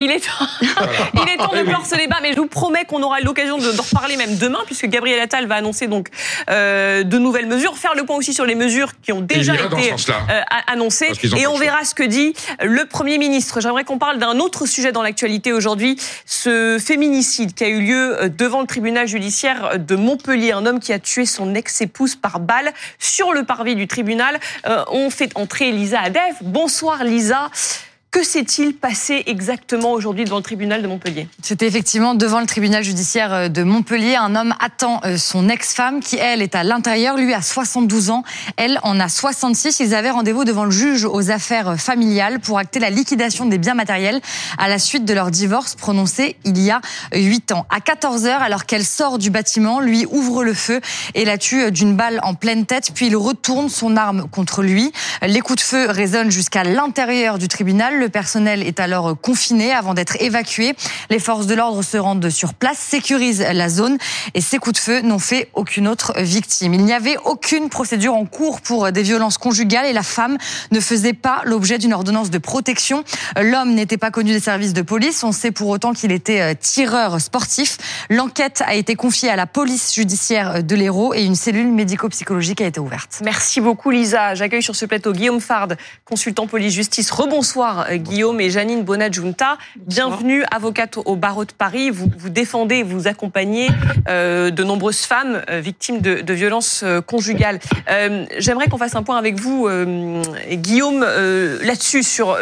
Il est temps, il est temps de clore ce débat, mais je vous promets qu'on aura l'occasion de, reparler même demain, puisque Gabriel Attal va annoncer donc euh, de nouvelles mesures, faire le point aussi sur les mesures qui ont déjà été euh, annoncées, et on verra ce que dit le Premier ministre. J'aimerais qu'on parle d'un autre sujet dans l'actualité aujourd'hui, ce féminicide qui a eu lieu euh, devant le tribunal judiciaire de Montpellier, un homme qui a tué son ex-épouse par balle sur le parvis du tribunal. on fait entrer Lisa Adef. Bonsoir Lisa. Que s'est-il passé exactement aujourd'hui devant le tribunal de Montpellier C'était effectivement devant le tribunal judiciaire euh, de Montpellier. Un homme attend euh, son ex-femme qui, elle, est à l'intérieur. Lui a 72 ans, elle en a 66. Ils avaient rendez-vous devant le juge aux affaires familiales pour acter la liquidation des biens matériels à la suite de leur divorce prononcé il y a 8 ans. À 14 heures, alors qu'elle sort du bâtiment, lui ouvre le feu et la tue euh, d'une balle en pleine tête, puis il retourne son arme contre lui. Les coups de feu résonnent jusqu'à l'intérieur du tribunal. Le personnel est alors confiné avant d'être évacué. Les forces de l'ordre se rendent sur place, sécurisent la zone et ces coups de feu n'ont fait aucune autre victime. Il n'y avait aucune procédure en cours pour des violences conjugales et la femme ne faisait pas l'objet d'une ordonnance de protection. L'homme n'était pas connu des services de police. On sait pour autant qu'il était euh, tireur sportif. L'enquête a été confiée à la police judiciaire de l'Hérault et une cellule médico-psychologique a été ouverte. Merci beaucoup Lisa. J'accueille sur ce plateau Guillaume Fard, consultant police-justice. Rebonsoir Guillaume et Janine Bonadjunta. Bienvenue, avocate au barreau de Paris. Vous, vous défendez, vous accompagnez euh, de nombreuses femmes euh, victimes de, de violences euh, conjugales. Euh, J'aimerais qu'on fasse un point avec vous, euh, Guillaume, là-dessus, sur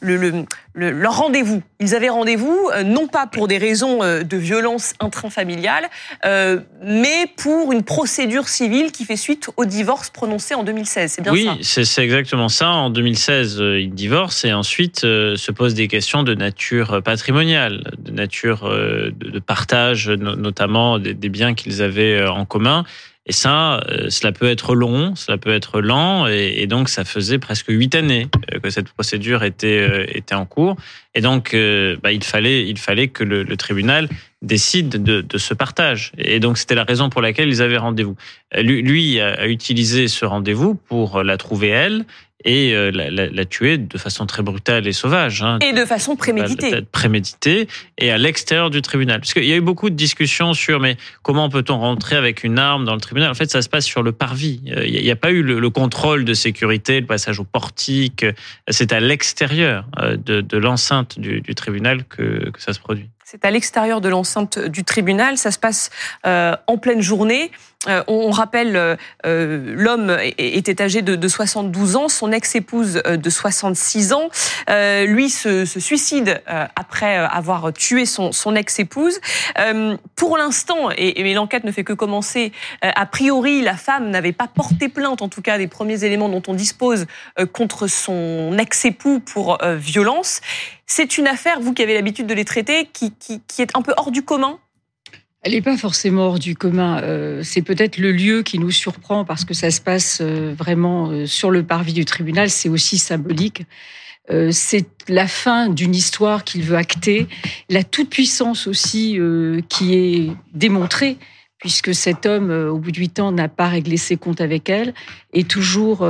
le, le le, leur rendez-vous. Ils avaient rendez-vous euh, non pas pour des raisons euh, de violence intrafamiliale, euh, mais pour une procédure civile qui fait suite au divorce prononcé en 2016. C'est bien oui, ça? Oui, c'est exactement ça. En 2016, ils divorcent et ensuite se posent des questions de nature patrimoniale, de nature de, partage, notamment des biens qu'ils avaient en commun. Et ça, euh, cela peut être long, cela peut être lent, et, donc ça faisait presque huit années euh, que cette procédure était euh, était en cours. Et donc, bah, il fallait il fallait que le, tribunal décide de, ce partage. Et donc, c'était la raison pour laquelle ils avaient rendez-vous. Lui a utilisé ce rendez-vous pour la trouver elle et euh, la, la, la, tuer de façon très brutale et sauvage. Hein. Et de façon préméditée. Préméditée et à l'extérieur du tribunal. Parce qu'il y a eu beaucoup de discussions sur mais comment peut-on rentrer avec une arme dans le tribunal? En fait, ça se passe sur le parvis. Euh, il n'y a pas eu le, le, contrôle de sécurité, le passage au portique. C'est à l'extérieur euh, de, de l'enceinte du, du, tribunal que, que ça se produit. C'est à l'extérieur de l'enceinte du tribunal. Ça se passe euh, en pleine journée. Euh, on rappelle, euh, l'homme était âgé de, 72 ans, son ex-épouse de 66 ans. lui se, suicide après avoir tué son, ex-épouse. pour l'instant, et, l'enquête ne fait que commencer, a priori, la femme n'avait pas porté plainte, en tout cas des premiers éléments dont on dispose, contre son ex-époux pour violence. C'est une affaire, vous qui avez l'habitude de les traiter, qui, est un peu hors du commun elle n'est pas forcément hors du commun. Euh, c'est peut-être le lieu qui nous surprend parce que ça se passe euh, vraiment euh, sur le parvis du tribunal. C'est aussi symbolique. C'est la fin d'une histoire qu'il veut acter, la toute-puissance aussi qui est démontrée puisque cet homme, au bout de huit ans, n'a pas réglé ses comptes avec elle, et toujours,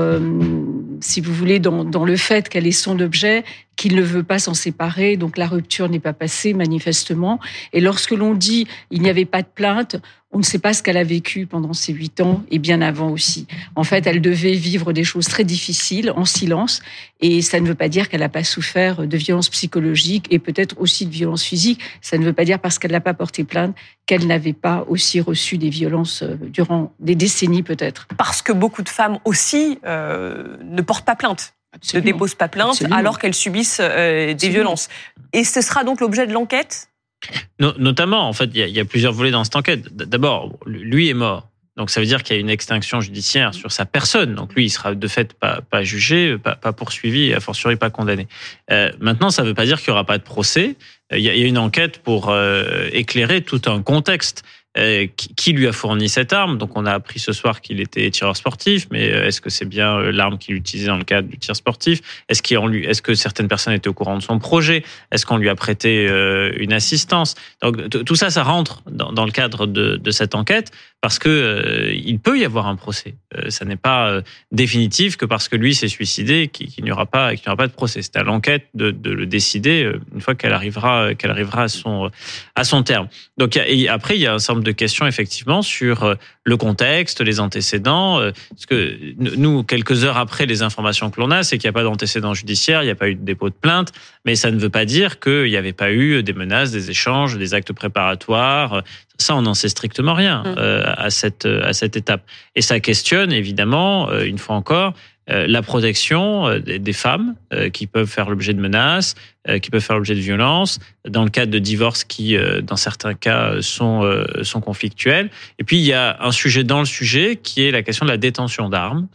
si vous voulez, dans le fait qu'elle est son objet, qu'il ne veut pas s'en séparer, donc la rupture n'est pas passée manifestement. Et lorsque l'on dit il n'y avait pas de plainte, on ne sait pas ce qu'elle a vécu pendant ces huit ans et bien avant aussi. En fait, elle devait vivre des choses très difficiles en silence et ça ne veut pas dire qu'elle n'a pas souffert de violences psychologiques et peut-être aussi de violences physiques. Ça ne veut pas dire parce qu'elle n'a pas porté plainte qu'elle n'avait pas aussi reçu des violences euh, durant des décennies peut-être. Parce que beaucoup de femmes aussi euh, ne portent pas plainte ne déposent pas plainte alors qu'elles subissent euh, des violences. Et ce sera donc l'objet de l'enquête? Notamment, en fait, il y, a plusieurs volets dans cette enquête. D'abord, lui est mort. Donc ça veut dire qu'il y a une extinction judiciaire sur sa personne. Donc lui, il sera de fait pas, pas jugé, pas, pas poursuivi et a fortiori pas condamné. Euh, maintenant, ça ne veut pas dire qu'il n'y aura pas de procès. Euh, il y, a, une enquête pour euh, éclairer tout un contexte. Euh, qui lui a fourni cette arme? Donc on a appris ce soir qu'il était tireur sportif, mais euh, est-ce que c'est bien euh, l'arme qu'il utilisait dans le cadre du tir sportif? Est-ce qu'il lui, est-ce que certaines personnes étaient au courant de son projet? Est-ce qu'on lui a prêté une assistance? Donc tout ça, ça rentre dans, le cadre de, cette enquête. Parce que euh, il peut y avoir un procès. Euh, ça n'est pas euh, définitif que parce que lui s'est suicidé qu'il n'y aura pas qu'il n'y aura pas de procès. C'est à l'enquête de, de, le décider une fois qu'elle arrivera qu'elle arrivera à son à son terme. Donc et après il y a un certain nombre de questions effectivement sur le contexte, les antécédents. Parce que nous quelques heures après les informations que l'on a, c'est qu'il n'y a pas d'antécédents judiciaires, il n'y a pas eu de dépôt de plainte, mais ça ne veut pas dire qu'il n'y avait pas eu des menaces, des échanges, des actes préparatoires. Ça, on n'en sait strictement rien mmh. euh, à cette à cette étape. Et ça questionne évidemment, euh, une fois encore, euh, la protection des femmes qui peuvent faire l'objet de menaces, qui peuvent faire l'objet de violences, dans le cadre de divorces qui, dans certains cas, sont sont conflictuels. Et puis il y a un sujet dans le sujet qui est la question de la détention d'armes,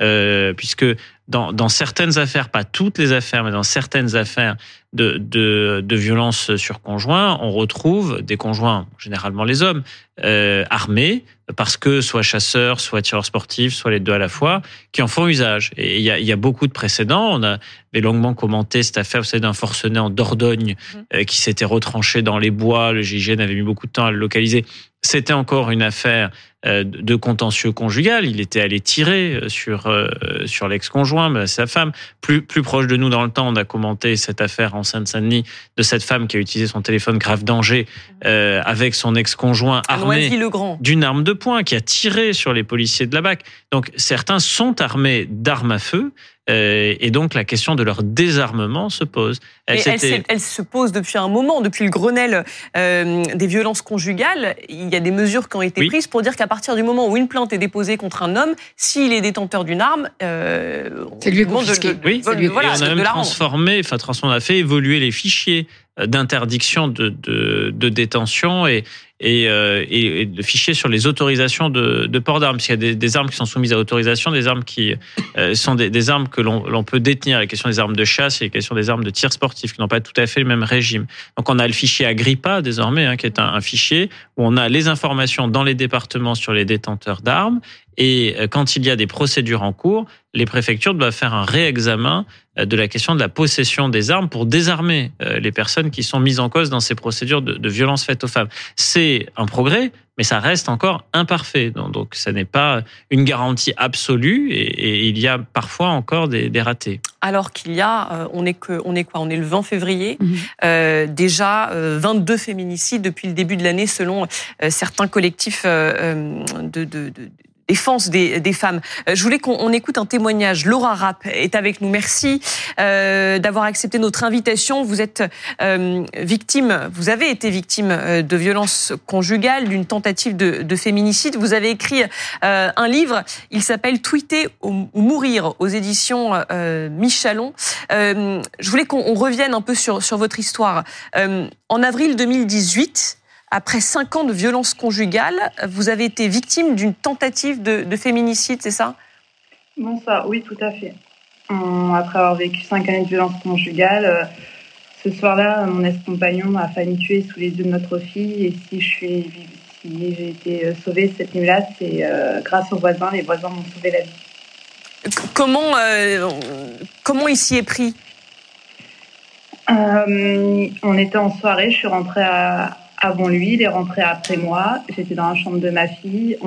mmh. puisque dans, dans certaines affaires, pas toutes les affaires, mais dans certaines affaires, de, de, de violences sur conjoints, on retrouve des conjoints, généralement les hommes, euh, armés, parce que soit chasseurs, soit tireurs sportifs, soit les deux à la fois, qui en font usage. Et il y a, y a beaucoup de précédents. On avait longuement commenté cette affaire, vous savez, d'un forcené en Dordogne mmh. euh, qui s'était retranché dans les bois. Le GIGN avait mis beaucoup de temps à le localiser. C'était encore une affaire euh, de contentieux conjugal. Il était allé tirer euh, sur euh, sur l'ex-conjoint, sa femme. Plus plus proche de nous dans le temps, on a commenté cette affaire en Seine-Saint-Denis de cette femme qui a utilisé son téléphone grave danger euh, avec son ex-conjoint armé d'une arme de poing, qui a tiré sur les policiers de la BAC. Donc certains sont armés d'armes à feu. Euh, et donc la question de leur désarmement se pose. Elle, elle, se pose depuis un moment, depuis le Grenelle euh, des violences conjugales. Il y a des mesures qui ont été prises pour dire qu'à partir du moment où une plainte est déposée contre un homme, s'il est détenteur d'une arme, euh, c'est lui confisqué. Oui, lui voilà, et on a même transformé, enfin transformé, on a fait évoluer les fichiers d'interdiction de, de, de, détention et, et, euh, et, de fichiers sur les autorisations de, port d'armes. Parce qu'il y a des, armes qui sont soumises à autorisation, des armes qui euh, sont des, des, armes que l'on peut détenir. La question des armes de chasse et la question des armes de tir sportif, qui n'ont pas tout à fait le même régime. Donc on a le fichier Agrippa désormais, hein, qui est un, un, fichier où on a les informations dans les départements sur les détenteurs d'armes et euh, quand il y a des procédures en cours, les préfectures doivent faire un réexamen euh, de la question de la possession des armes pour désarmer euh, les personnes qui sont mises en cause dans ces procédures de, de violence faites aux femmes. C'est un progrès, mais ça reste encore imparfait. Donc, donc ça n'est pas une garantie absolue et, et, il y a parfois encore des, des ratés. Alors qu'il y a, on est que, on est quoi? On est le 20 février. Mmh. Euh, déjà 22 féminicides depuis le début de l'année selon certains collectifs de, de, de défense des, des femmes. Euh, je voulais qu'on écoute un témoignage. Laura Rapp est avec nous. Merci euh, d'avoir accepté notre invitation. Vous êtes euh, victime, vous avez été victime de violences conjugales, d'une tentative de, de, féminicide. Vous avez écrit un livre. Il s'appelle Tweeter ou mourir aux éditions Michalon. je voulais qu'on revienne un peu sur votre histoire. en avril 2018, après cinq ans de violence conjugale, vous avez été victime d'une tentative de, de féminicide, c'est ça? Bonsoir, oui, tout à fait. Après avoir vécu cinq années de violence conjugale, euh, ce soir-là, mon ex-compagnon a failli tuer sous les yeux de notre fille. Et si je suis, si j'ai été euh, sauvée cette nuit-là, c'est euh, grâce aux voisins. Les voisins m'ont sauvé la vie. Comment, euh, comment il s'y est pris? Euh, On était en soirée. Je suis rentrée à, avant lui, il est rentré après moi. J'étais dans la chambre de ma fille.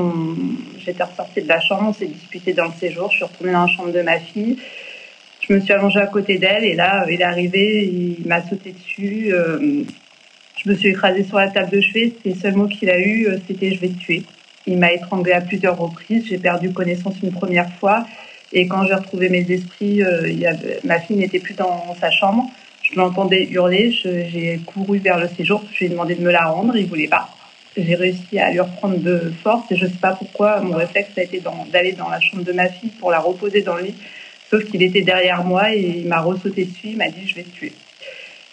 J'étais ressortie de la chambre, on s'est disputé dans le séjour. Je suis retournée dans la chambre de ma fille. Je me suis allongée à côté d'elle et là, il est arrivé, il m'a sauté dessus. Euh... Je me suis écrasée sur la table de chevet. C'est le seul mot qu'il a eu, euh, c'était je vais te tuer. Il m'a étranglée à plusieurs reprises. J'ai perdu connaissance une première fois. Et quand j'ai retrouvé mes esprits, euh, ma fille n'était plus dans sa chambre. Je l'entendais hurler, j'ai couru vers le séjour, je lui ai demandé de me la rendre, il voulait pas. J'ai réussi à lui reprendre de force et je sais pas pourquoi mon réflexe a été d'aller dans, la chambre de ma fille pour la reposer dans le lit. Sauf qu'il était derrière moi et il m'a ressauté dessus, il m'a dit je vais te tuer.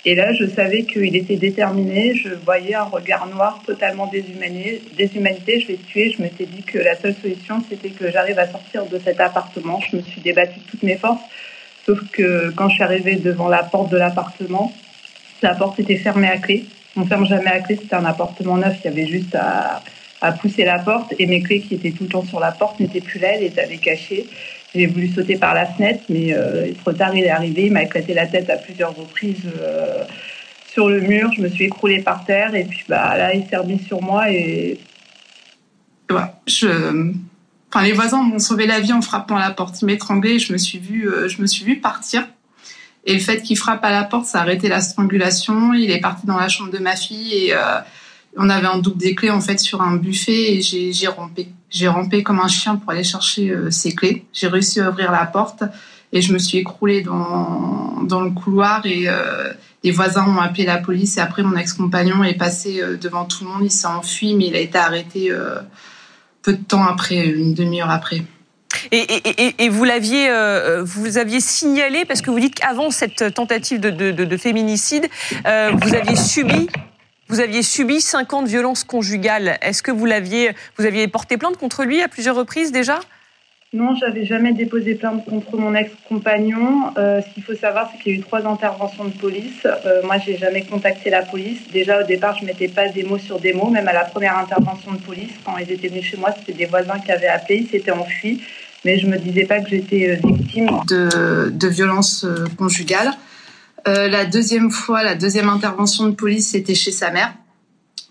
Et là, je savais qu'il était déterminé, je voyais un regard noir totalement déshumané, déshumanité, je vais te tuer. Je m'étais dit que la seule solution, c'était que j'arrive à sortir de cet appartement. Je me suis débattue de toutes mes forces Sauf que quand je suis arrivée devant la porte de l'appartement, la porte était fermée à clé. On ferme jamais à clé, c'était un appartement neuf, il y avait juste à, pousser la porte et mes clés qui étaient tout le temps sur la porte n'étaient plus là, elles étaient cachées. J'ai voulu sauter par la fenêtre, mais euh, trop tard il est arrivé, il m'a éclaté la tête à plusieurs reprises euh, sur le mur, je me suis écroulée par terre et puis bah là il s'est remis sur moi et je, enfin, les voisins m'ont sauvé la vie en frappant à la porte. Ils m'étranglaient je me suis vue, euh, je me suis vue partir. Et le fait qu'il frappe à la porte, ça a arrêté la strangulation. Il est parti dans la chambre de ma fille et euh, on avait un double des clés en fait sur un buffet et j'ai rampé. J'ai rampé comme un chien pour aller chercher euh, ses clés. J'ai réussi à ouvrir la porte et je me suis écroulée dans, dans le couloir et euh, les voisins ont appelé la police et après mon ex-compagnon est passé euh, devant tout le monde. Il s'est enfui mais il a été arrêté euh, peu de temps après, une demi-heure après. Et, vous l'aviez, euh, vous aviez signalé parce que vous dites qu'avant cette tentative de féminicide, euh, vous aviez subi. Vous aviez subi 50 violences conjugales. Est-ce que vous l'aviez, vous aviez porté plainte contre lui à plusieurs reprises déjà? Non, j'avais jamais déposé plainte contre mon ex-compagnon. Euh, ce qu'il faut savoir, c'est qu'il y a eu trois interventions de police. Euh, moi, j'ai jamais contacté la police. Déjà, au départ, je mettais pas des mots sur des mots. Même à la première intervention de police, quand ils étaient venus chez moi, c'était des voisins qui avaient appelé. Ils s'étaient enfuis. Mais je me disais pas que j'étais euh, victime de, de violences euh, conjugales. Euh, la deuxième fois, la deuxième intervention de police, c'était chez sa mère.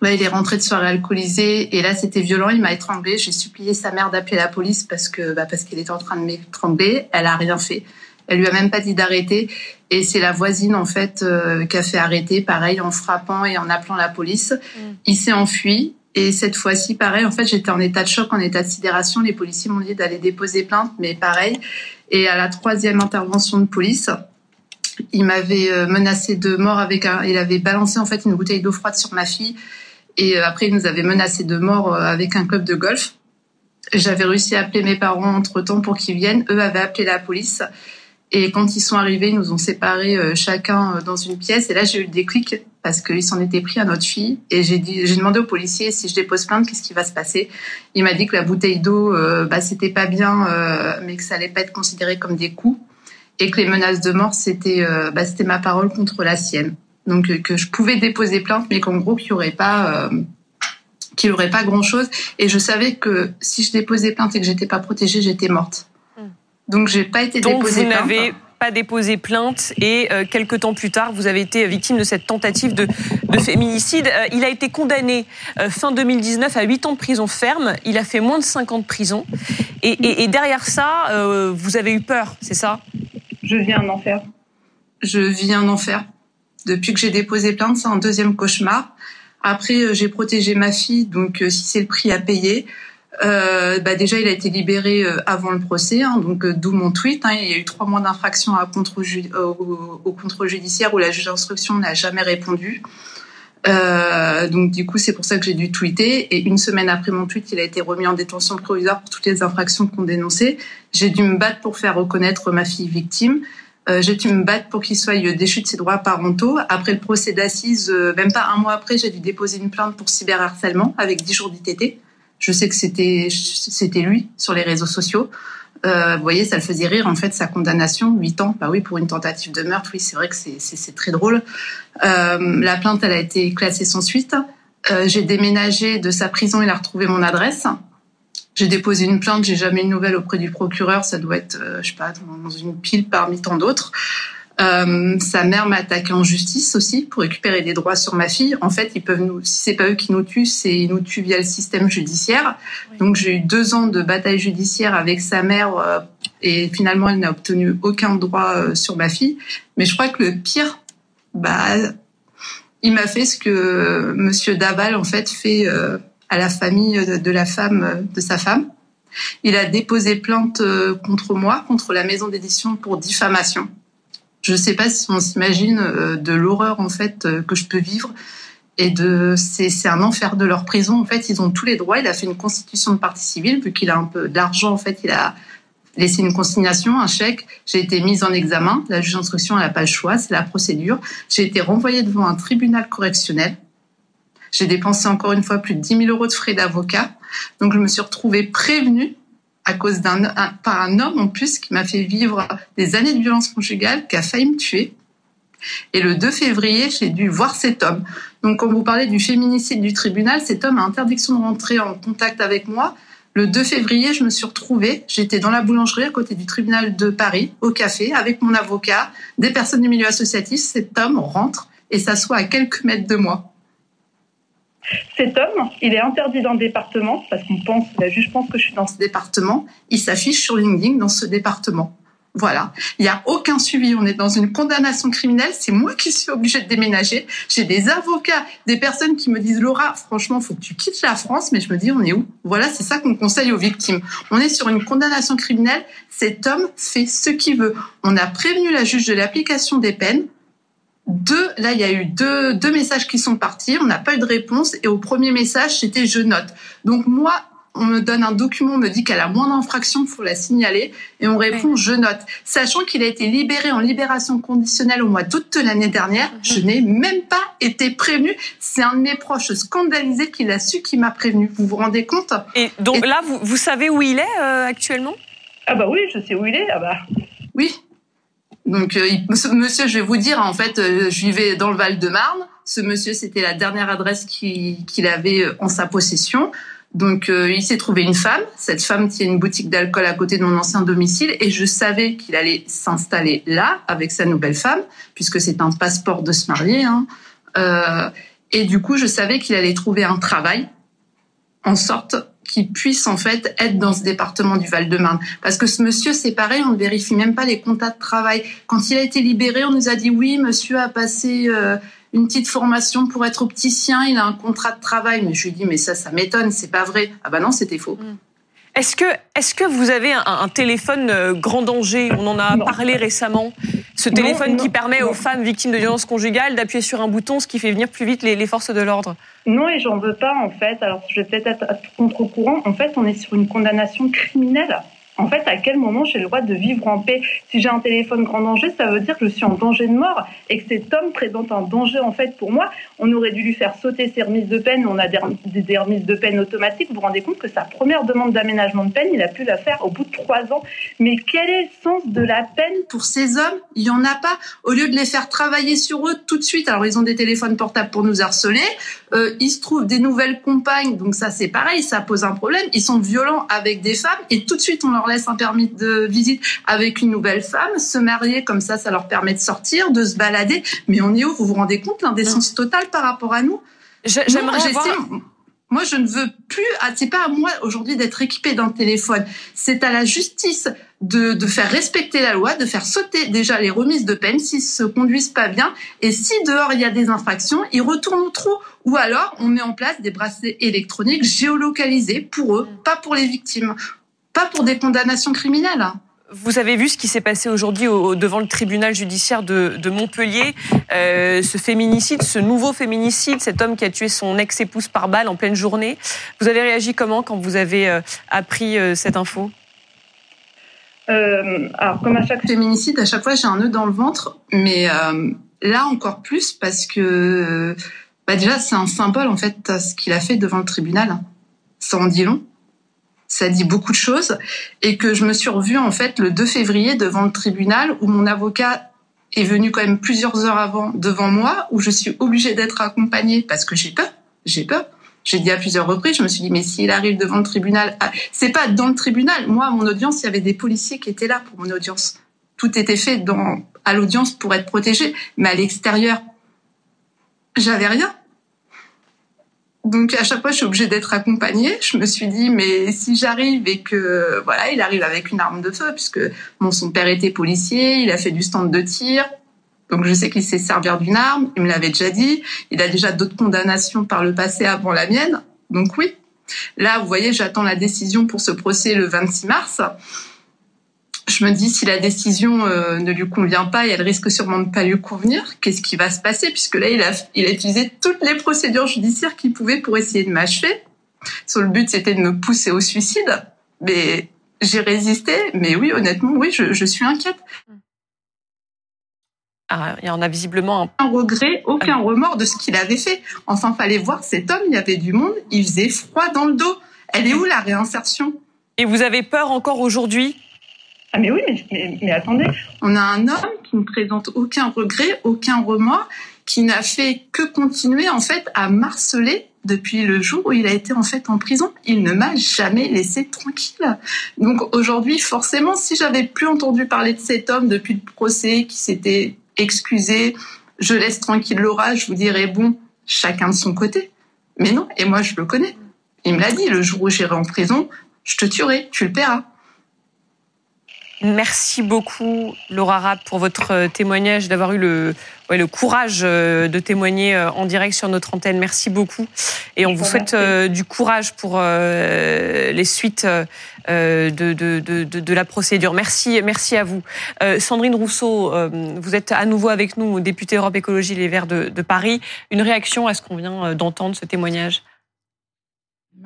Bah, il est rentré de soirée alcoolisée et là c'était violent. Il m'a étranglé. J'ai supplié sa mère d'appeler la police parce que bah, parce qu'elle était en train de m'étrangler. Elle a rien fait. Elle lui a même pas dit d'arrêter. Et c'est la voisine en fait euh, qui a fait arrêter, pareil en frappant et en appelant la police. Mm. Il s'est enfui. Et cette fois-ci, pareil, en fait, j'étais en état de choc, en état de sidération. Les policiers m'ont dit d'aller déposer plainte, mais pareil. Et à la troisième intervention de police, il m'avait euh, menacé de mort avec un, il avait balancé en fait une bouteille d'eau froide sur ma fille et euh, après, il nous avait menacé de mort euh, avec un club de golf. J'avais réussi à appeler mes parents entre temps pour qu'ils viennent. Eux avaient appelé la police. Et quand ils sont arrivés, ils nous ont séparés euh, chacun dans une pièce. Et là, j'ai eu le déclic parce qu'ils s'en étaient pris à notre fille. Et j'ai dit, j'ai demandé au policier si je dépose plainte, qu'est-ce qui va se passer? Il m'a dit que la bouteille d'eau, euh, bah, c'était pas bien, mais que ça allait pas être considéré comme des coups. Et que les menaces de mort, c'était, bah, c'était ma parole contre la sienne donc euh, que je pouvais déposer plainte, mais qu'en gros qu'il n'y aurait pas euh, qu'il aurait pas grand chose. Et je savais que si je déposais plainte et que j'étais pas protégée, j'étais morte. Hmm. Donc j'ai pas été Donc déposée vous plainte. n'avez pas déposé plainte et euh, quelques temps plus tard, vous avez été victime de cette tentative de, de féminicide. Euh, il a été condamné euh, fin 2019 à 8 ans de prison ferme. Il a fait moins de 5 ans de prison. Et, et, et derrière ça, vous avez eu peur, c'est ça? Je vis un enfer. Je vis un enfer. Depuis que j'ai déposé plainte, c'est un deuxième cauchemar. Après, euh, j'ai protégé ma fille, donc euh, si c'est le prix à payer, euh, bah déjà il a été libéré avant le procès, hein, donc d'où mon tweet. Hein, il y a eu trois mois d'infraction au, contrôle judiciaire où la juge d'instruction n'a jamais répondu. Donc du coup c'est pour ça que j'ai dû tweeter et une semaine après mon tweet il a été remis en détention provisoire pour toutes les infractions qu'on dénonçait. J'ai dû me battre pour faire reconnaître ma fille victime. Euh, j'ai dû me battre pour qu'il soit déchu de ses droits parentaux. Après le procès d'assises, euh, même pas un mois après, j'ai dû déposer une plainte pour cyberharcèlement avec 10 jours d'ITT. Je sais que c'était c'était lui sur les réseaux sociaux. Euh, vous voyez, ça le faisait rire en fait sa condamnation, 8 ans. Bah oui, pour une tentative de meurtre, oui, c'est vrai que c'est très drôle. Euh, la plainte, elle a été classée sans suite. Euh, j'ai déménagé de sa prison, il a retrouvé mon adresse. J'ai déposé une plainte, j'ai jamais eu de nouvelles auprès du procureur. Ça doit être, euh, je sais pas, dans une pile parmi tant d'autres. Euh, sa mère m'a attaqué en justice aussi pour récupérer des droits sur ma fille. En fait, ils peuvent nous, si c'est pas eux qui nous tuent, c'est ils nous tuent via le système judiciaire. Oui. Donc j'ai eu deux ans de bataille judiciaire avec sa mère euh, et finalement elle n'a obtenu aucun droit euh, sur ma fille. Mais je crois que le pire, bah, il m'a fait ce que Monsieur Daval en fait fait à la famille de, la femme de sa femme. Il a déposé plainte contre moi, contre la maison d'édition pour diffamation. Je ne sais pas si on s'imagine euh, de l'horreur en fait euh, que je peux vivre et de c'est un enfer de leur prison. En fait, ils ont tous les droits. Il a fait une constitution de partie civile vu qu'il a un peu d'argent. En fait, il a laissé une consignation, un chèque. J'ai été mise en examen. La juge d'instruction n'a pas le choix, c'est la procédure. J'ai été renvoyée devant un tribunal correctionnel. J'ai dépensé encore une fois plus de 10 000 euros de frais d'avocat. Donc, je me suis retrouvée prévenue à cause d'un par un homme en plus qui m'a fait vivre des années de violence conjugale, qui a failli me tuer. Et le 2 février, j'ai dû voir cet homme. Donc, quand vous parlez du féminicide du tribunal, cet homme a interdiction de rentrer en contact avec moi. Le 2 février, je me suis retrouvée, j'étais dans la boulangerie à côté du tribunal de Paris, au café, avec mon avocat, des personnes du milieu associatif. Cet homme rentre et s'assoit à quelques mètres de moi. Cet homme, il est interdit dans le département parce qu'on pense, la juge pense que je suis dans ce département. Il s'affiche sur LinkedIn dans ce département. Voilà. Il n'y a aucun suivi. On est dans une condamnation criminelle. C'est moi qui suis obligée de déménager. J'ai des avocats, des personnes qui me disent, Laura, franchement, faut que tu quittes la France. Mais je me dis, on est où? Voilà, c'est ça qu'on conseille aux victimes. On est sur une condamnation criminelle. Cet homme fait ce qu'il veut. On a prévenu la juge de l'application des peines. Deux, là, il y a eu deux, deux messages qui sont partis. On n'a pas eu de réponse. Et au premier message, c'était je note. Donc moi, on me donne un document, on me dit qu'elle a moins d'infractions, il faut la signaler, et on répond je note. Sachant qu'il a été libéré en libération conditionnelle au mois d'août de l'année dernière, mhm. je n'ai même pas été prévenu. C'est un de mes proches scandalisés qui l'a su, qui m'a prévenu. Vous vous rendez compte? Et donc là, vous, vous, savez où il est euh, actuellement? Ah bah oui, je sais où il est. Ah bah. Oui. Donc euh, monsieur, je vais vous dire, en fait, euh, je vivais dans le Val-de-Marne. Ce monsieur, c'était la dernière adresse qu'il avait en sa possession. Donc euh, il s'est trouvé une femme. Cette femme tient une boutique d'alcool à côté de mon ancien domicile et je savais qu'il allait s'installer là avec sa nouvelle femme puisque c'est un passeport de se marier. Hein. Euh, et du coup, je savais qu'il allait trouver un travail en sorte qu'il puisse en fait être dans ce département du Val-de-Marne. Parce que ce monsieur, c'est pareil, on ne vérifie même pas les comptes de travail. Quand il a été libéré, on nous a dit oui, monsieur a passé euh, une petite formation pour être opticien, il a un contrat de travail. Mais je lui dis, mais ça, ça m'étonne, c'est pas vrai. Ah bah non, c'était faux. Mm. Est-ce que, est que vous avez un, téléphone euh, grand danger? On en a parlé récemment. Ce téléphone qui permet aux femmes victimes de violences conjugales d'appuyer sur un bouton, ce qui fait venir plus vite les, les forces de l'ordre. Non, et j'en veux pas en fait. Alors je vais peut-être être contre-courant. En fait, on est sur une condamnation criminelle en fait, à quel moment j'ai le droit de vivre en paix Si j'ai un téléphone grand danger, ça veut dire que je suis en danger de mort et que cet homme présente un danger en fait pour moi. On aurait dû lui faire sauter ses remises de peine. On a des, remises de peine automatiques. Vous vous rendez compte que sa première demande d'aménagement de peine, il a pu la faire au bout de trois ans. Mais quel est le sens de la peine pour ces hommes? Il y en a pas. Au lieu de les faire travailler sur eux tout de suite, alors ils ont des téléphones portables pour nous harceler. Euh, ils se trouvent des nouvelles compagnes, donc ça c'est pareil, ça pose un problème. Ils sont violents avec des femmes et tout de suite on leur laisse un permis de visite avec une nouvelle femme, se marier comme ça, ça leur permet de sortir, de se balader. Mais on est où? Vous vous rendez compte l'indécence totale par rapport à nous? J'aimerais. Moi, je ne veux plus. Ah, c'est pas à moi aujourd'hui d'être équipé d'un téléphone. C'est à la justice de, de, faire respecter la loi, de faire sauter déjà les remises de peine s'ils se conduisent pas bien. Et si dehors il y a des infractions, ils retournent au trou. Ou alors on met en place des bracelets électroniques géolocalisés pour eux, pas pour les victimes pas pour des condamnations criminelles. Vous avez vu ce qui s'est passé aujourd'hui devant le tribunal judiciaire de, Montpellier, euh, ce féminicide, ce nouveau féminicide, cet homme qui a tué son ex-épouse par balle en pleine journée. Vous avez réagi comment quand vous avez euh, appris euh, cette info? Alors, comme à chaque féminicide, à chaque fois j'ai un nœud dans le ventre, mais là encore plus parce que bah déjà c'est un symbole en fait ce qu'il a fait devant le tribunal. Ça en dit long ça dit beaucoup de choses et que je me suis revue en fait le 2 février devant le tribunal où mon avocat est venu quand même plusieurs heures avant devant moi où je suis obligée d'être accompagnée parce que j'ai peur, j'ai peur. J'ai dit à plusieurs reprises, je me suis dit mais s'il arrive devant le tribunal, ah, c'est pas dans le tribunal. Moi, à mon audience, il y avait des policiers qui étaient là pour mon audience. Tout était fait dans à l'audience pour être protégé, mais à l'extérieur, j'avais rien. Donc à chaque fois, je suis obligée d'être accompagnée. Je me suis dit, mais si j'arrive et que voilà, il arrive avec une arme de feu, puisque bon, son père était policier, il a fait du stand de tir, donc je sais qu'il sait servir d'une arme. Il me l'avait déjà dit. Il a déjà d'autres condamnations par le passé avant la mienne. Donc oui. Là, vous voyez, j'attends la décision pour ce procès le 26 mars je me dis si la décision euh, ne lui convient pas et elle risque sûrement de pas lui convenir, qu'est-ce qui va se passer? Puisque là il a il a utilisé toutes les procédures judiciaires qu'il pouvait pour essayer de m'achever. Son but c'était de me pousser au suicide, mais j'ai résisté. Mais oui, honnêtement, oui, je, je suis inquiète. Ah, il y en a visiblement un... regret, aucun remords de ce qu'il avait fait. Enfin, fallait voir cet homme, il y avait du monde, il faisait froid dans le dos. Elle est où la réinsertion? Et vous avez peur encore aujourd'hui? Ah mais oui, mais, attendez. On a un homme qui ne présente aucun regret, aucun remords, qui n'a fait que continuer en fait à marceler depuis le jour où il a été en fait en prison. Il ne m'a jamais laissé tranquille. Donc aujourd'hui, forcément, si j'avais plus entendu parler de cet homme depuis le procès, qui s'était excusé, je laisse tranquille Laura, je vous dirais bon, chacun de son côté. Mais non, et moi je le connais. Il me l'a dit, le jour où j'irai en prison, je te tuerai, tu le paieras. Merci beaucoup, Laura Rapp, pour votre euh, témoignage, d'avoir eu le, ouais, le courage euh, de témoigner euh, en direct sur notre antenne. Merci beaucoup. Et on vous souhaite du courage pour les suites de, de, de, de, la procédure. Merci, merci à vous. Sandrine Rousseau, vous êtes à nouveau avec nous, députée Europe Écologie Les Verts de, Paris. Une réaction à ce qu'on vient d'entendre, ce témoignage?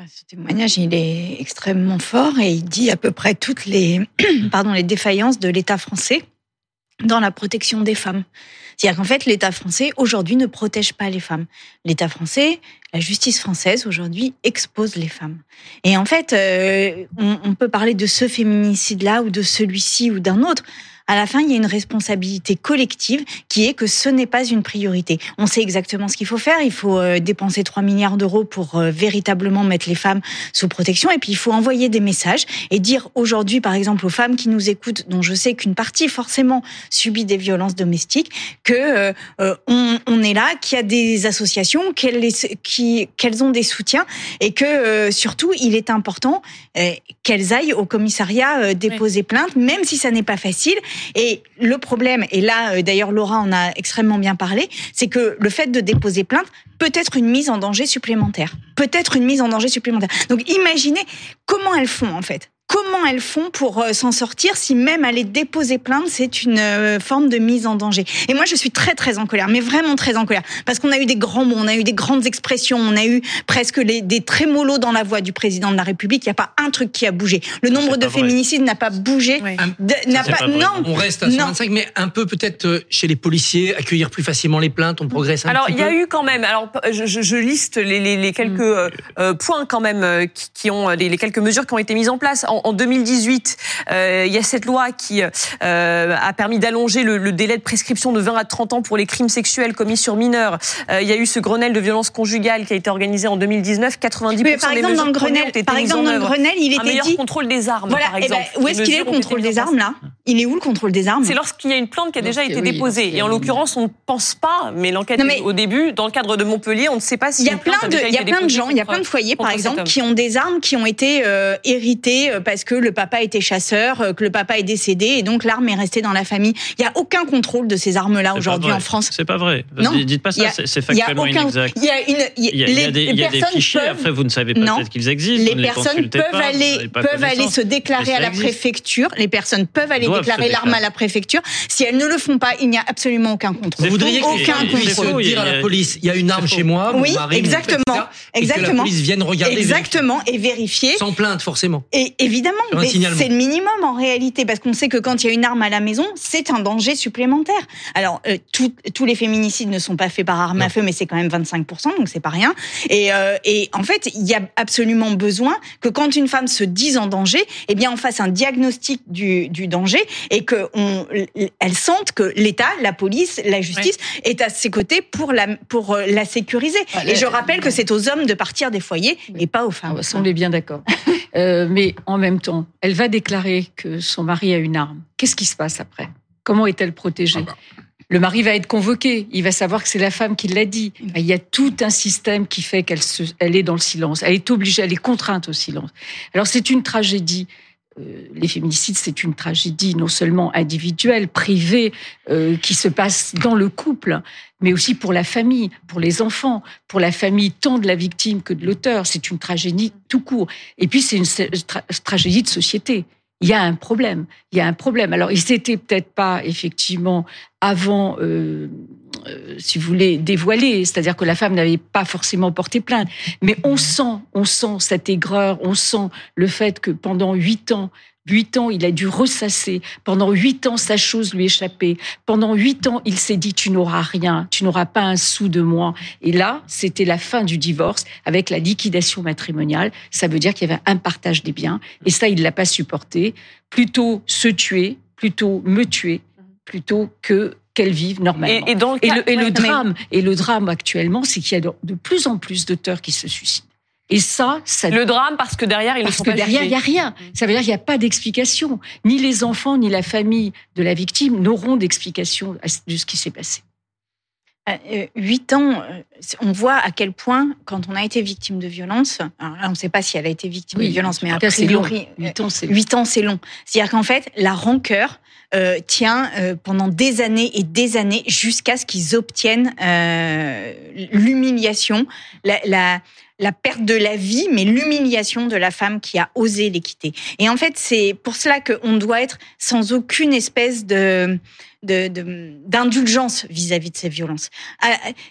Ce témoignage, il est extrêmement fort et il dit à peu près toutes les, pardon, les défaillances de l'État français dans la protection des femmes. C'est-à-dire qu'en fait, l'État français, aujourd'hui, ne protège pas les femmes. L'État français, la justice française, aujourd'hui, expose les femmes. Et en fait, euh, on, peut parler de ce féminicide-là ou de celui-ci ou d'un autre à la fin, il y a une responsabilité collective qui est que ce n'est pas une priorité. On sait exactement ce qu'il faut faire. Il faut euh, dépenser 3 milliards d'euros pour euh, véritablement mettre les femmes sous protection. Et puis, il faut envoyer des messages et dire aujourd'hui, par exemple, aux femmes qui nous écoutent, dont je sais qu'une partie forcément subit des violences domestiques, que on, est là, qu'il y a des associations, qu'elles qu'elles ont des soutiens et que surtout, il est important qu'elles aillent au commissariat déposer plainte, même si ça n'est pas facile et le problème, et là euh, d'ailleurs Laura en a extrêmement bien parlé, c'est que le fait de déposer plainte peut être une mise en danger supplémentaire. Peut être une mise en danger supplémentaire. Donc imaginez comment elles font en fait comment elles font pour euh, s'en sortir si même aller déposer plainte, c'est une euh, forme de mise en danger. Et moi, je suis très, très en colère, mais vraiment très en colère, parce qu'on a eu des grands mots, on a eu des grandes expressions, on a eu presque les, des trémolos dans la voix du président de la République. Il n'y a pas un truc qui a bougé. Le nombre de féminicides n'a pas bougé. N'a pas, non. On reste à 125, mais un peu peut-être euh, chez les policiers, accueillir plus facilement les plaintes, on progresse un alors, petit peu. Alors, il y a eu quand même, alors je, je liste les, les, les quelques mm. points quand même qui, qui ont, les, les, quelques mesures qui ont été mises en place. En, en 2018, euh, il y a cette loi qui euh, a permis d'allonger le, délai de prescription de 20 à 30 ans pour les crimes sexuels commis sur mineurs. Euh, il y a eu ce Grenelle de violence conjugale qui a été organisé en 2019. 90% Mais par exemple, dans le Grenelle, par exemple, dans le Grenelle, il était un meilleur contrôle des armes. Voilà, par eh ben, où est-ce qu'il est le contrôle des armes là? Il est où le contrôle des armes C'est lorsqu'il y a une plainte qui a déjà été déposée. Et en l'occurrence, on ne pense pas, mais l'enquête au début, dans le cadre de Montpellier, on ne sait pas si il y a plein de, il y a plein de gens, il y a plein de foyers, par exemple, qui ont des armes qui ont été héritées parce que le papa était chasseur, euh, que le papa est décédé et donc l'arme est restée dans la famille. Il n'y a aucun contrôle de ces armes-là aujourd'hui en France. C'est pas vrai. Non. Dites pas ça, c'est factuellement inexact. Il y a, une, il y a, des, il y a des, fichiers, après vous ne savez peut-être qu'ils existent. Les personnes peuvent aller, peuvent aller se déclarer à la préfecture. Les personnes peuvent aller déclarer l'arme à la préfecture. Si elles ne le font pas, il n'y a absolument aucun contrôle. Vous voudriez aucun contrôle. dire à la police, il y a une arme chez moi, oui, exactement, exactement. Que la police vienne regarder, exactement, et vérifier. Sans plainte forcément. Et évidemment, c'est le minimum en réalité, parce qu'on sait que quand il y a une arme à la maison, c'est un danger supplémentaire. Alors, euh, tous les féminicides ne sont pas faits par arme à feu, mais c'est quand même 25%, donc c'est pas rien. Et, euh, et en fait, il y a absolument besoin que quand une femme se dise en danger, eh bien, on fasse un diagnostic du, du danger et que on, elle sente que l'État, la police, la justice est à ses côtés pour la, pour euh, la sécuriser. et je rappelle que c'est aux hommes de partir des foyers et pas aux femmes. on est bien d'accord. euh, mais en même temps, elle va déclarer que son mari a une arme. Qu'est-ce qui se passe après? Comment est-elle protégée? Ah bah. le mari va être convoqué, il va savoir que c'est la femme qui l'a dit. Il y a tout un système qui fait qu'elle elle est dans le silence. Elle est obligée, elle est contrainte au silence. Alors c'est une tragédie. Euh, les féminicides, c'est une tragédie non seulement individuelle, privée, euh, qui se passe dans le couple, mais aussi pour la famille, pour les enfants, pour la famille tant de la victime que de l'auteur. C'est une tragédie tout court. Et puis c'est une tragédie de société il y a un problème. Il y a un problème. Alors, il s'était peut-être pas effectivement avant, euh, euh, si vous voulez, dévoilé, c'est-à-dire que la femme n'avait pas forcément porté plainte. Mais on sent, on sent cette aigreur, on sent le fait que pendant huit ans, Huit ans, il a dû ressasser. Pendant huit ans, sa chose lui échappait. Pendant huit ans, il s'est dit, tu n'auras rien, tu n'auras pas un sou de moi. Et là, c'était la fin du divorce avec la liquidation matrimoniale. Ça veut dire qu'il y avait un partage des biens. Et ça, il l'a pas supporté. Plutôt se tuer, plutôt me tuer, plutôt que qu'elle vive normalement. Et, le, drame, et le drame actuellement, c'est qu'il y a de plus en plus d'auteurs qui se suicident. Et ça, ça le drame parce que derrière ils parce ne sont que derrière il y a rien. Ça veut dire qu'il n'y a pas d'explication. Ni les enfants ni la famille de la victime n'auront d'explication de ce qui s'est passé. Huit ans, on voit à quel point, quand on a été victime de violence, alors là, on ne sait pas si elle a été victime de violence, mais après, c'est long. Huit ans, c'est Huit ans, c'est long. C'est-à-dire qu'en fait, la rancœur euh, tient euh, pendant des années et des années jusqu'à ce qu'ils obtiennent euh, l'humiliation, la, la, la perte de la vie, mais l'humiliation de la femme qui a osé les quitter. Et en fait, c'est pour cela qu'on doit être sans aucune espèce de d'indulgence vis-à-vis de ces violences.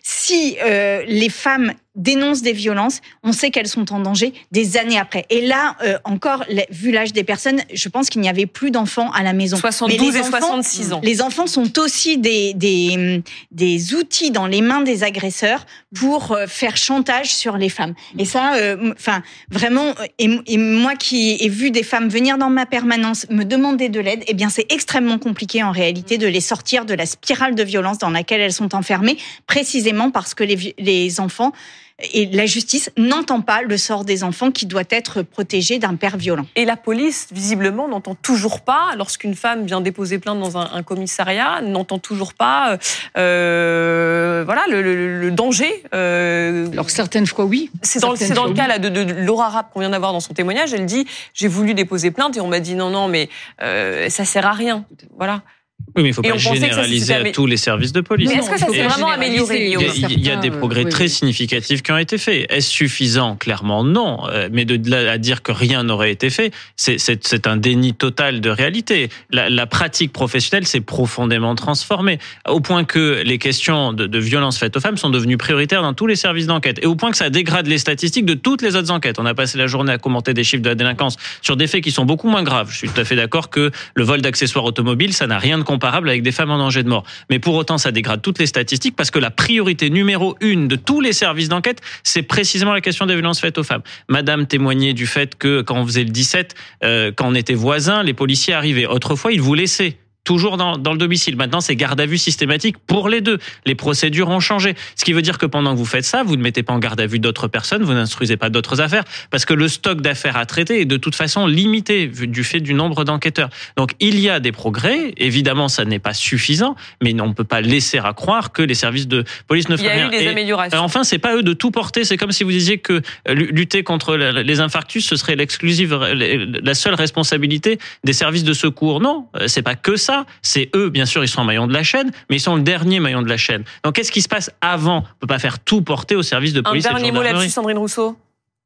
si euh, les femmes dénoncent des violences, on sait qu'elles sont en danger des années après. Et là, euh, encore, vu l'âge des personnes, je pense qu'il n'y avait plus d'enfants à la maison. 72 et 66 ans. Les enfants sont aussi des, des, des outils dans les mains des agresseurs pour euh, faire chantage sur les femmes. Et ça, euh, enfin, vraiment, et, et, moi qui ai vu des femmes venir dans ma permanence me demander de l'aide, eh bien, c'est extrêmement compliqué en réalité de les sortir de la spirale de violence dans laquelle elles sont enfermées, précisément parce que les, les enfants et la justice n'entend pas le sort des enfants qui doit être protégé d'un père violent. Et la police, visiblement, n'entend toujours pas, lorsqu'une femme vient déposer plainte dans un, commissariat, n'entend toujours pas euh, voilà, le, danger. Euh, Alors certaines fois, oui. C'est dans, dans le cas là, de, de, Laura Rapp qu'on vient d'avoir dans son témoignage. Elle dit, j'ai voulu déposer plainte et on m'a dit non, non, mais euh, ça sert à rien. Voilà. Oui, mais il ne faut pas généraliser à tous les services de police. Mais est-ce que ça s'est vraiment amélioré Il y a, des progrès très significatifs qui ont été faits. Est-ce suffisant? Clairement non. Euh, mais de là à dire que rien n'aurait été fait, c'est un déni total de réalité. La, la pratique professionnelle s'est profondément transformée, au point que les questions de, de violences faites aux femmes sont devenues prioritaires dans tous les services d'enquête, et au point que ça dégrade les statistiques de toutes les autres enquêtes. On a passé la journée à commenter des chiffres de la délinquance sur des faits qui sont beaucoup moins graves. Je suis tout à fait d'accord que le vol d'accessoires automobiles, ça n'a rien de comparable avec des femmes en danger de mort. Mais pour autant, ça dégrade toutes les statistiques parce que la priorité numéro une de tous les services d'enquête, c'est précisément la question des violences faites aux femmes. Madame témoignait du fait que quand on faisait le 17, euh, quand on était voisins, les policiers arrivaient. Autrefois, ils vous laissaient toujours dans, dans le domicile. Maintenant, c'est garde à vue systématique pour les deux. Les procédures ont changé. Ce qui veut dire que pendant que vous faites ça, vous ne mettez pas en garde à vue d'autres personnes, vous n'instruisez pas d'autres affaires, parce que le stock d'affaires à traiter est de toute façon limité du fait du nombre d'enquêteurs. Donc, il y a des progrès. Évidemment, ça n'est pas suffisant, mais on ne peut pas laisser à croire que les services de police ne font rien. Il y a eu des améliorations. enfin, c'est pas eux de tout porter. C'est comme si vous disiez que euh, lutter contre les infarctus, ce serait l'exclusive, la seule responsabilité des services de secours. Non, euh, c'est pas que ça c'est eux, bien sûr, ils sont un maillon de la chaîne, mais ils sont le dernier maillon de la chaîne. Donc, qu'est-ce qui se passe avant? On ne peut pas faire tout porter au service de police un et de dernier mot là-dessus, Sandrine Rousseau?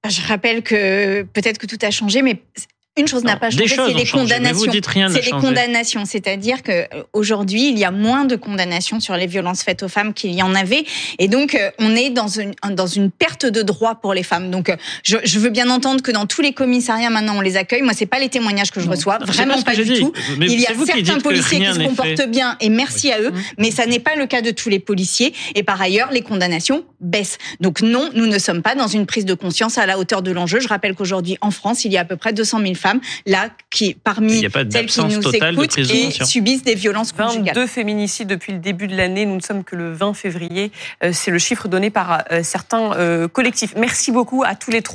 Je rappelle que peut-être que tout a changé, mais une chose n'a pas changé, c'est les condamnations. C'est les condamnations, c'est-à-dire que euh, aujourd'hui, il y a moins de condamnations sur les violences faites aux femmes qu'il y en avait, et donc euh, on est dans une dans une perte de droits pour les femmes. Donc euh, je, je, veux bien entendre que dans tous les commissariats maintenant on les accueille. Moi, c'est pas les témoignages que je reçois, vraiment pas, du tout. il y a certains policiers qui se comportent bien, et merci à eux, mais ça n'est pas le cas de tous les policiers. Et par ailleurs, les condamnations baissent. Donc non, nous ne sommes pas dans une prise de conscience à la hauteur de l'enjeu. Je rappelle qu'aujourd'hui en France, il y a à peu près 200 000 femmes là qui parmi celles qui nous écoutent et subissent des violences conjugales. 22 féminicides depuis le début de l'année. Nous ne sommes que le 20 février. Euh, c'est le chiffre donné par euh, certains euh, collectifs. Merci beaucoup à tous les trois.